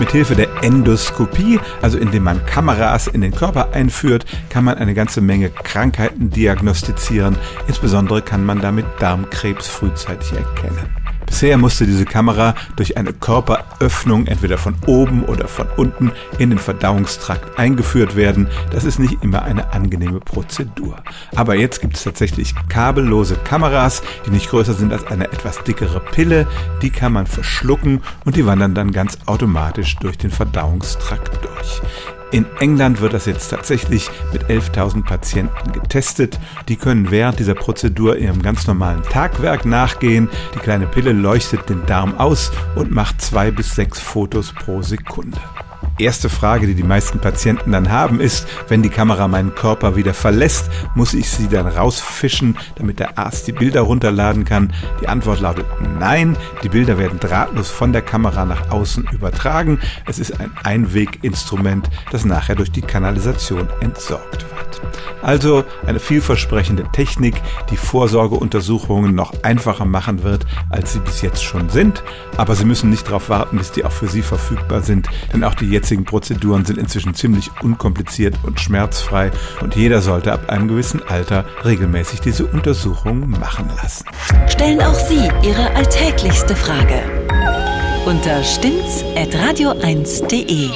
Mithilfe der Endoskopie, also indem man Kameras in den Körper einführt, kann man eine ganze Menge Krankheiten diagnostizieren. Insbesondere kann man damit Darmkrebs frühzeitig erkennen. Bisher musste diese Kamera durch eine Körperöffnung entweder von oben oder von unten in den Verdauungstrakt eingeführt werden. Das ist nicht immer eine angenehme Prozedur. Aber jetzt gibt es tatsächlich kabellose Kameras, die nicht größer sind als eine etwas dickere Pille. Die kann man verschlucken und die wandern dann ganz automatisch durch den Verdauungstrakt durch. In England wird das jetzt tatsächlich mit 11.000 Patienten getestet. Die können während dieser Prozedur ihrem ganz normalen Tagwerk nachgehen. Die kleine Pille leuchtet den Darm aus und macht zwei bis sechs Fotos pro Sekunde erste Frage, die die meisten Patienten dann haben, ist, wenn die Kamera meinen Körper wieder verlässt, muss ich sie dann rausfischen, damit der Arzt die Bilder runterladen kann? Die Antwort lautet nein. Die Bilder werden drahtlos von der Kamera nach außen übertragen. Es ist ein Einweginstrument, das nachher durch die Kanalisation entsorgt wird. Also eine vielversprechende Technik, die Vorsorgeuntersuchungen noch einfacher machen wird, als sie bis jetzt schon sind. Aber Sie müssen nicht darauf warten, bis die auch für Sie verfügbar sind, denn auch die jetzigen Prozeduren sind inzwischen ziemlich unkompliziert und schmerzfrei und jeder sollte ab einem gewissen Alter regelmäßig diese Untersuchungen machen lassen. Stellen auch Sie Ihre alltäglichste Frage unter stimmtz.radio1.de.